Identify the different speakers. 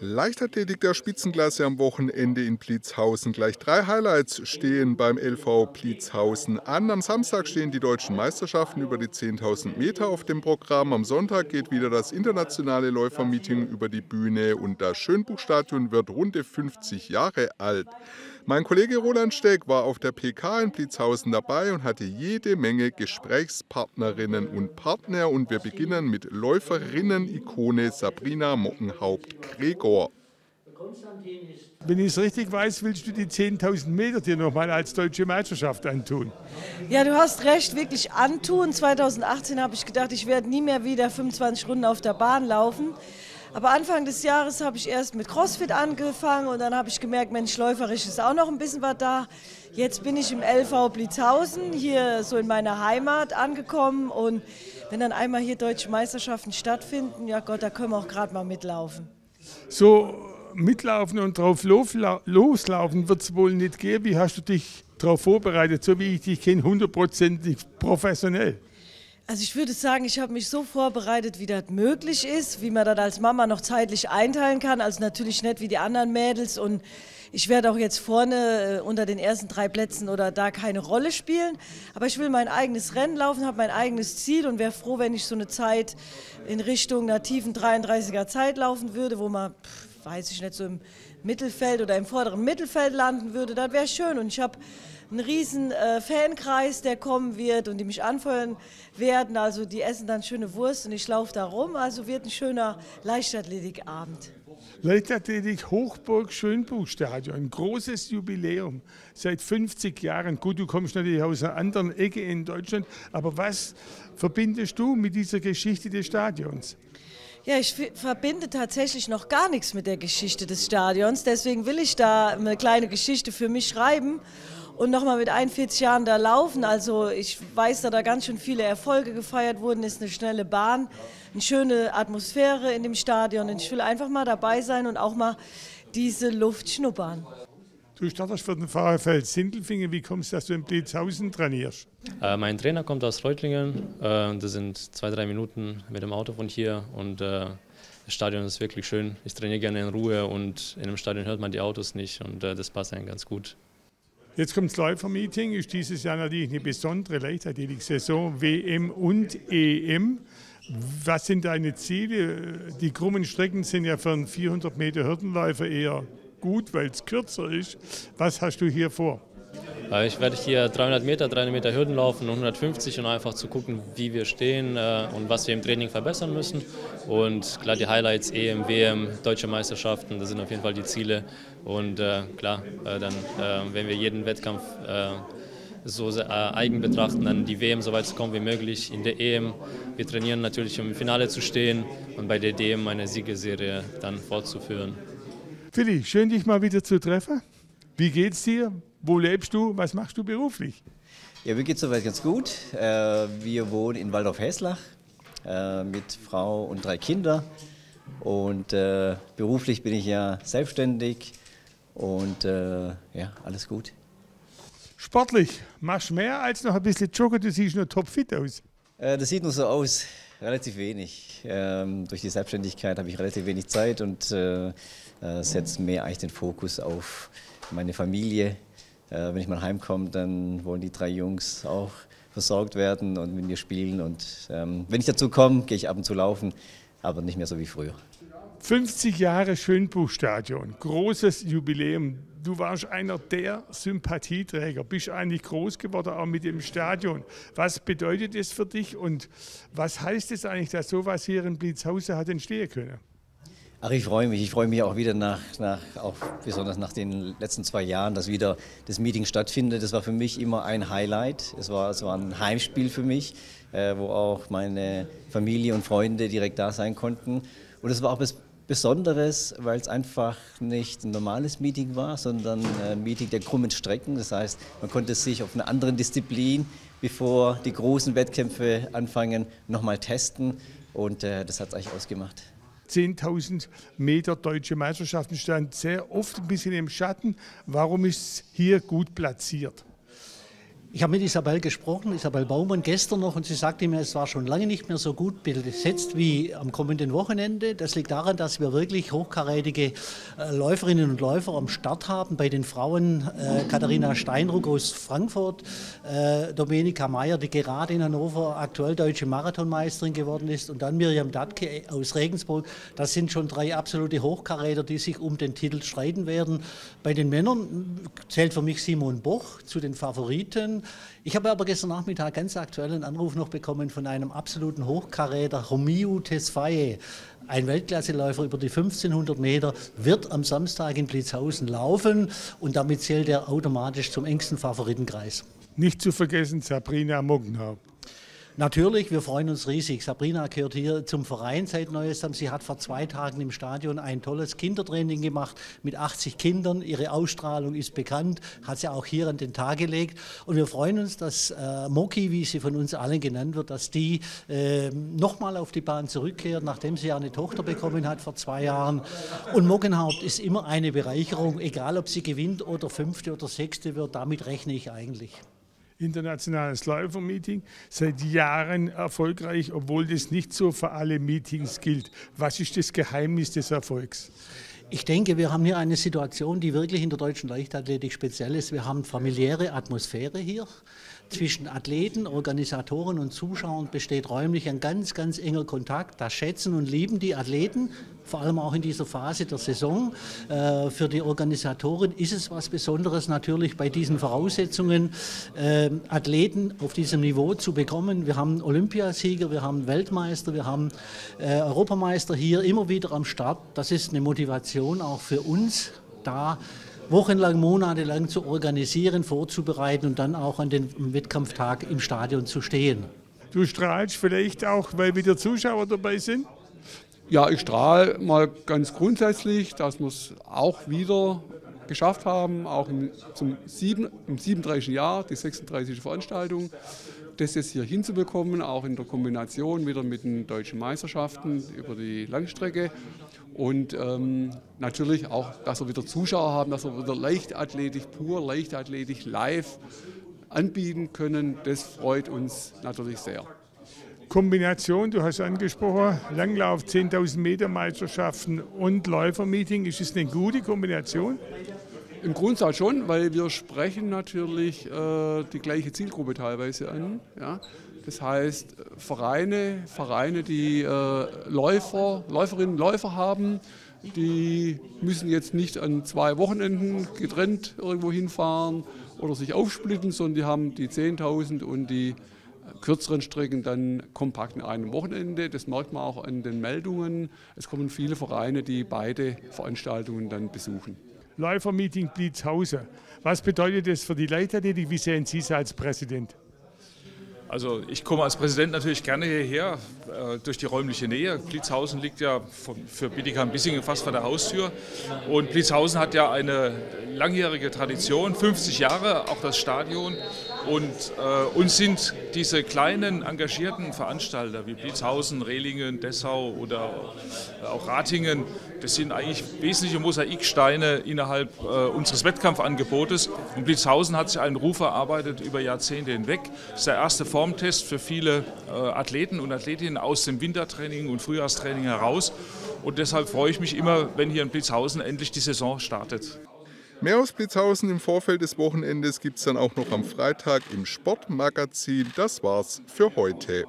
Speaker 1: Leichtathletik der Spitzenklasse am Wochenende in Blitzhausen. Gleich drei Highlights stehen beim LV Blitzhausen an. Am Samstag stehen die deutschen Meisterschaften über die 10.000 Meter auf dem Programm. Am Sonntag geht wieder das internationale Läufermeeting über die Bühne und das Schönbuchstadion wird runde 50 Jahre alt. Mein Kollege Roland Steck war auf der PK in Blitzhausen dabei und hatte jede Menge Gesprächspartnerinnen und Partner. Und wir beginnen mit Läuferinnen-Ikone Sabrina Mockenhaupt-Gregor.
Speaker 2: Wenn ich es richtig weiß, willst du die 10.000 Meter dir nochmal als deutsche Meisterschaft antun?
Speaker 3: Ja, du hast recht, wirklich antun. 2018 habe ich gedacht, ich werde nie mehr wieder 25 Runden auf der Bahn laufen. Aber Anfang des Jahres habe ich erst mit CrossFit angefangen und dann habe ich gemerkt, Mensch, läuferisch ist auch noch ein bisschen was da. Jetzt bin ich im LV Blitzhausen, hier so in meiner Heimat angekommen und wenn dann einmal hier deutsche Meisterschaften stattfinden, ja Gott, da können wir auch gerade mal mitlaufen.
Speaker 2: So mitlaufen und drauf loslaufen wird es wohl nicht gehen. Wie hast du dich darauf vorbereitet, so wie ich dich kenne, hundertprozentig professionell?
Speaker 3: Also ich würde sagen, ich habe mich so vorbereitet, wie das möglich ist, wie man das als Mama noch zeitlich einteilen kann. Also natürlich nicht wie die anderen Mädels und ich werde auch jetzt vorne äh, unter den ersten drei Plätzen oder da keine Rolle spielen. Aber ich will mein eigenes Rennen laufen, habe mein eigenes Ziel und wäre froh, wenn ich so eine Zeit in Richtung einer tiefen 33er Zeit laufen würde, wo man, weiß ich nicht, so im Mittelfeld oder im vorderen Mittelfeld landen würde. Das wäre schön und ich habe einen riesen äh, Fankreis, der kommen wird und die mich anfeuern werden. Also die essen dann schöne Wurst und ich laufe da rum. Also wird ein schöner Leichtathletikabend.
Speaker 2: Leichtathletik Hochburg Schönbuchstadion, ein großes Jubiläum seit 50 Jahren. Gut, du kommst natürlich aus einer anderen Ecke in Deutschland, aber was verbindest du mit dieser Geschichte des Stadions?
Speaker 3: Ja, ich verbinde tatsächlich noch gar nichts mit der Geschichte des Stadions. Deswegen will ich da eine kleine Geschichte für mich schreiben und nochmal mit 41 Jahren da laufen. Also ich weiß, dass da ganz schön viele Erfolge gefeiert wurden, ist eine schnelle Bahn, eine schöne Atmosphäre in dem Stadion. Und ich will einfach mal dabei sein und auch mal diese Luft schnuppern.
Speaker 2: Du startest für den VfL Sindelfingen. Wie kommst du, dass du in Blitzhausen trainierst?
Speaker 4: Äh, mein Trainer kommt aus Reutlingen. Äh, das sind zwei, drei Minuten mit dem Auto von hier. Und äh, das Stadion ist wirklich schön. Ich trainiere gerne in Ruhe und in einem Stadion hört man die Autos nicht. Und äh, das passt einem ganz gut.
Speaker 2: Jetzt kommt das Läufermeeting, ist dieses Jahr natürlich eine besondere Leichtathletik-Saison, WM und EM. Was sind deine Ziele? Die krummen Strecken sind ja für einen 400 Meter Hürdenläufer eher gut, weil es kürzer ist. Was hast du hier vor?
Speaker 4: Äh, ich werde hier 300 Meter, 300 Meter Hürden laufen und 150 und einfach zu gucken, wie wir stehen äh, und was wir im Training verbessern müssen. Und klar, die Highlights, EM, WM, deutsche Meisterschaften, das sind auf jeden Fall die Ziele. Und äh, klar, dann, wenn wir jeden Wettkampf so eigen betrachten, dann die WM so weit zu kommen wie möglich. In der EM, wir trainieren natürlich, um im Finale zu stehen und bei der DM eine Siegeserie dann fortzuführen.
Speaker 2: Philly, schön dich mal wieder zu treffen. Wie geht's dir? Wo lebst du? Was machst du beruflich?
Speaker 5: Ja, mir geht es soweit ganz gut. Äh, wir wohnen in Waldorf-Heslach äh, mit Frau und drei Kindern. Und äh, beruflich bin ich ja selbstständig und ja, alles gut.
Speaker 2: Sportlich, machst du mehr als noch ein bisschen joggen? Du siehst nur topfit aus.
Speaker 5: Das sieht nur so aus, relativ wenig. Ähm, durch die Selbstständigkeit habe ich relativ wenig Zeit und setze mehr eigentlich den Fokus auf meine Familie, äh, wenn ich mal heimkomme, dann wollen die drei Jungs auch versorgt werden und mit mir spielen. Und ähm, wenn ich dazu komme, gehe ich ab und zu laufen, aber nicht mehr so wie früher.
Speaker 2: 50 Jahre Schönbuchstadion, großes Jubiläum. Du warst einer der Sympathieträger, bist eigentlich groß geworden, auch mit dem Stadion. Was bedeutet es für dich und was heißt es eigentlich, dass sowas hier in Blitzhausen hat entstehen können?
Speaker 5: Ach, ich freue mich. Ich freue mich auch wieder nach, nach, auch besonders nach den letzten zwei Jahren, dass wieder das Meeting stattfindet. Das war für mich immer ein Highlight. Es war, es war ein Heimspiel für mich, äh, wo auch meine Familie und Freunde direkt da sein konnten. Und es war auch was Besonderes, weil es einfach nicht ein normales Meeting war, sondern ein Meeting der krummen Strecken. Das heißt, man konnte sich auf einer anderen Disziplin, bevor die großen Wettkämpfe anfangen, nochmal testen. Und äh, das hat es eigentlich ausgemacht.
Speaker 2: 10.000 Meter deutsche Meisterschaften stand sehr oft ein bisschen im Schatten. Warum ist es hier gut platziert?
Speaker 6: Ich habe mit Isabel gesprochen, Isabel Baumann, gestern noch, und sie sagte mir, es war schon lange nicht mehr so gut besetzt wie am kommenden Wochenende. Das liegt daran, dass wir wirklich hochkarätige äh, Läuferinnen und Läufer am Start haben. Bei den Frauen äh, Katharina Steinruck aus Frankfurt, äh, Domenika Meyer, die gerade in Hannover aktuell deutsche Marathonmeisterin geworden ist, und dann Miriam Datke aus Regensburg. Das sind schon drei absolute Hochkaräter, die sich um den Titel streiten werden. Bei den Männern zählt für mich Simon Boch zu den Favoriten. Ich habe aber gestern Nachmittag ganz aktuellen Anruf noch bekommen von einem absoluten Hochkaräter, Romiu Tesfaye. Ein Weltklasseläufer über die 1500 Meter wird am Samstag in Blitzhausen laufen und damit zählt er automatisch zum engsten Favoritenkreis.
Speaker 2: Nicht zu vergessen Sabrina Muggenhaupt.
Speaker 6: Natürlich, wir freuen uns riesig. Sabrina gehört hier zum Verein seit Neuestem. Sie hat vor zwei Tagen im Stadion ein tolles Kindertraining gemacht mit 80 Kindern. Ihre Ausstrahlung ist bekannt, hat sie auch hier an den Tag gelegt. Und wir freuen uns, dass äh, Moki, wie sie von uns allen genannt wird, dass die äh, nochmal auf die Bahn zurückkehrt, nachdem sie ja eine Tochter bekommen hat vor zwei Jahren. Und Mockenhaupt ist immer eine Bereicherung, egal ob sie gewinnt oder fünfte oder sechste wird. Damit rechne ich eigentlich
Speaker 2: internationales Läufermeeting, seit Jahren erfolgreich, obwohl das nicht so für alle Meetings gilt. Was ist das Geheimnis des Erfolgs?
Speaker 6: Ich denke, wir haben hier eine Situation, die wirklich in der deutschen Leichtathletik speziell ist. Wir haben familiäre Atmosphäre hier. Zwischen Athleten, Organisatoren und Zuschauern besteht räumlich ein ganz, ganz enger Kontakt. Das schätzen und lieben die Athleten, vor allem auch in dieser Phase der Saison. Äh, für die Organisatoren ist es was Besonderes, natürlich bei diesen Voraussetzungen äh, Athleten auf diesem Niveau zu bekommen. Wir haben Olympiasieger, wir haben Weltmeister, wir haben äh, Europameister hier immer wieder am Start. Das ist eine Motivation auch für uns, da wochenlang, monatelang zu organisieren, vorzubereiten und dann auch an den Wettkampftag im Stadion zu stehen.
Speaker 2: Du strahlst vielleicht auch, weil wieder Zuschauer dabei sind?
Speaker 7: Ja, ich strahle mal ganz grundsätzlich, dass wir es auch wieder geschafft haben, auch im, zum sieben, im 37. Jahr, die 36. Veranstaltung, das jetzt hier hinzubekommen, auch in der Kombination wieder mit den deutschen Meisterschaften über die Langstrecke. Und ähm, natürlich auch, dass wir wieder Zuschauer haben, dass wir wieder Leichtathletik pur, Leichtathletik live anbieten können, das freut uns natürlich sehr.
Speaker 2: Kombination, du hast angesprochen, Langlauf, 10.000 Meter Meisterschaften und Läufermeeting, ist es eine gute Kombination?
Speaker 7: Im Grundsatz schon, weil wir sprechen natürlich äh, die gleiche Zielgruppe teilweise an. Ja? Das heißt, Vereine, Vereine, die äh, Läufer, Läuferinnen und Läufer haben, die müssen jetzt nicht an zwei Wochenenden getrennt irgendwo hinfahren oder sich aufsplitten, sondern die haben die 10.000 und die kürzeren Strecken dann kompakt in einem Wochenende. Das merkt man auch an den Meldungen. Es kommen viele Vereine, die beide Veranstaltungen dann besuchen.
Speaker 2: Läufermeeting Blitzhausen. Was bedeutet das für die Leichtathletik? Wie sehen Sie es als Präsident?
Speaker 8: Also ich komme als Präsident natürlich gerne hierher, äh, durch die räumliche Nähe. Blitzhausen liegt ja von, für Bietigheim-Bissingen fast vor der Haustür. Und Blitzhausen hat ja eine langjährige Tradition, 50 Jahre, auch das Stadion. Und äh, uns sind diese kleinen engagierten Veranstalter wie Blitzhausen, Rehlingen, Dessau oder auch Ratingen, das sind eigentlich wesentliche Mosaiksteine innerhalb äh, unseres Wettkampfangebotes. Und Blitzhausen hat sich einen Ruf erarbeitet über Jahrzehnte hinweg. Das ist der erste Formtest für viele äh, Athleten und Athletinnen aus dem Wintertraining und Frühjahrstraining heraus. Und deshalb freue ich mich immer, wenn hier in Blitzhausen endlich die Saison startet.
Speaker 1: Mehr aus Blitzhausen im Vorfeld des Wochenendes gibt es dann auch noch am Freitag im Sportmagazin. Das war's für heute.